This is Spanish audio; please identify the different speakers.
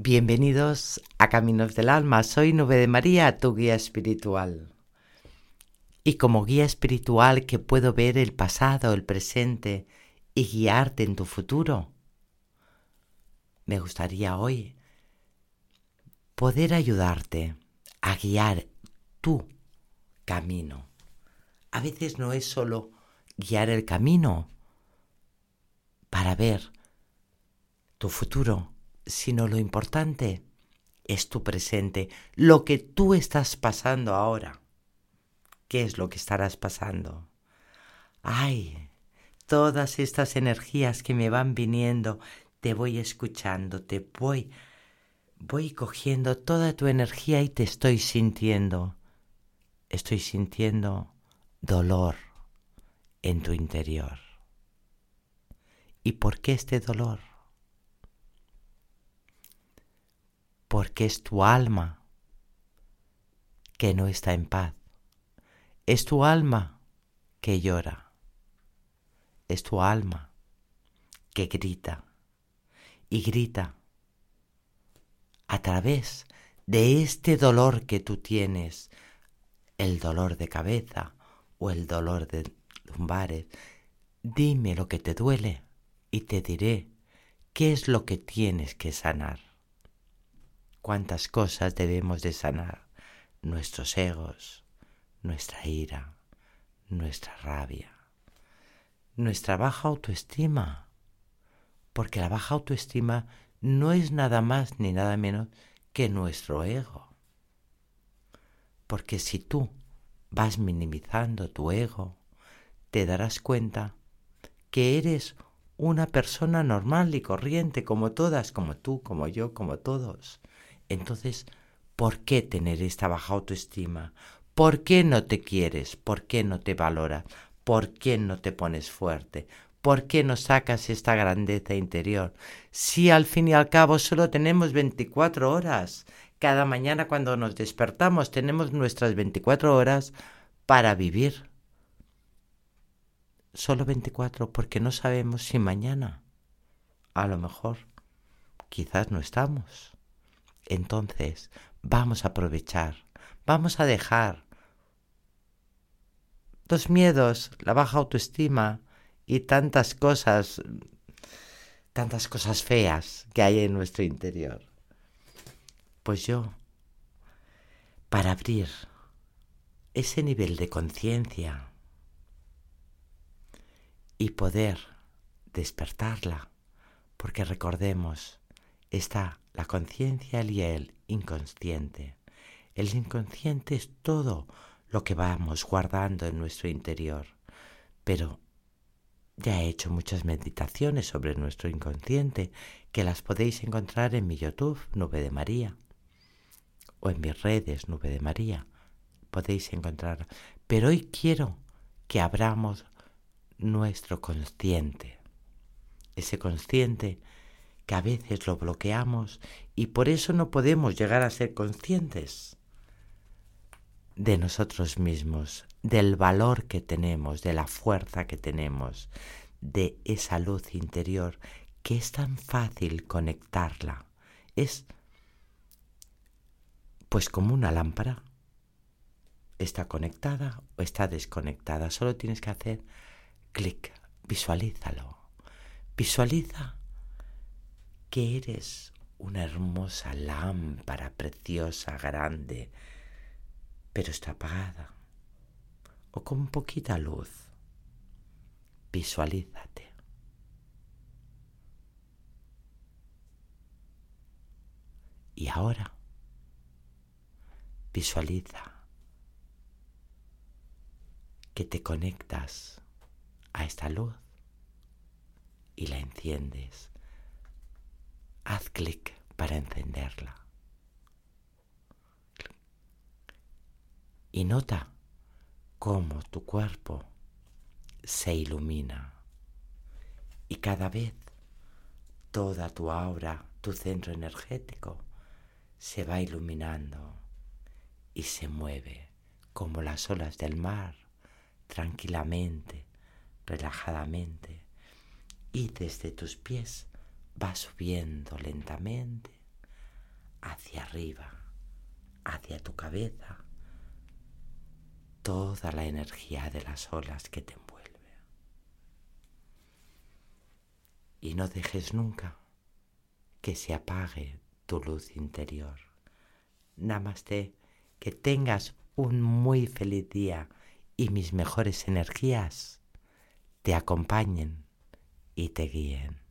Speaker 1: Bienvenidos a Caminos del Alma. Soy Nube de María, tu guía espiritual. Y como guía espiritual que puedo ver el pasado, el presente y guiarte en tu futuro, me gustaría hoy poder ayudarte a guiar tu camino. A veces no es solo guiar el camino para ver tu futuro, sino lo importante es tu presente, lo que tú estás pasando ahora. ¿Qué es lo que estarás pasando? Ay, todas estas energías que me van viniendo, te voy escuchando, te voy voy cogiendo toda tu energía y te estoy sintiendo. Estoy sintiendo dolor en tu interior. ¿Y por qué este dolor? Porque es tu alma que no está en paz. Es tu alma que llora. Es tu alma que grita y grita a través de este dolor que tú tienes, el dolor de cabeza o el dolor de lumbares. Dime lo que te duele y te diré qué es lo que tienes que sanar cuántas cosas debemos de sanar, nuestros egos, nuestra ira, nuestra rabia, nuestra baja autoestima, porque la baja autoestima no es nada más ni nada menos que nuestro ego. Porque si tú vas minimizando tu ego, te darás cuenta que eres una persona normal y corriente como todas, como tú, como yo, como todos, entonces, ¿por qué tener esta baja autoestima? ¿Por qué no te quieres? ¿Por qué no te valoras? ¿Por qué no te pones fuerte? ¿Por qué no sacas esta grandeza interior? Si al fin y al cabo solo tenemos 24 horas. Cada mañana cuando nos despertamos tenemos nuestras 24 horas para vivir. Solo 24 porque no sabemos si mañana. A lo mejor. Quizás no estamos. Entonces, vamos a aprovechar, vamos a dejar los miedos, la baja autoestima y tantas cosas, tantas cosas feas que hay en nuestro interior. Pues yo, para abrir ese nivel de conciencia y poder despertarla, porque recordemos, está la conciencia y el inconsciente. El inconsciente es todo lo que vamos guardando en nuestro interior. Pero ya he hecho muchas meditaciones sobre nuestro inconsciente que las podéis encontrar en mi YouTube, Nube de María, o en mis redes, Nube de María. Podéis encontrar. Pero hoy quiero que abramos nuestro consciente. Ese consciente que a veces lo bloqueamos y por eso no podemos llegar a ser conscientes de nosotros mismos, del valor que tenemos, de la fuerza que tenemos, de esa luz interior que es tan fácil conectarla. Es pues como una lámpara. Está conectada o está desconectada. Solo tienes que hacer clic, visualízalo. Visualiza que eres una hermosa lámpara preciosa, grande, pero está apagada o con poquita luz. Visualízate. Y ahora visualiza que te conectas a esta luz y la enciendes haz clic para encenderla. Y nota cómo tu cuerpo se ilumina y cada vez toda tu aura, tu centro energético, se va iluminando y se mueve como las olas del mar, tranquilamente, relajadamente, y desde tus pies va subiendo lentamente hacia arriba, hacia tu cabeza, toda la energía de las olas que te envuelve. Y no dejes nunca que se apague tu luz interior. Namaste, que tengas un muy feliz día y mis mejores energías te acompañen y te guíen.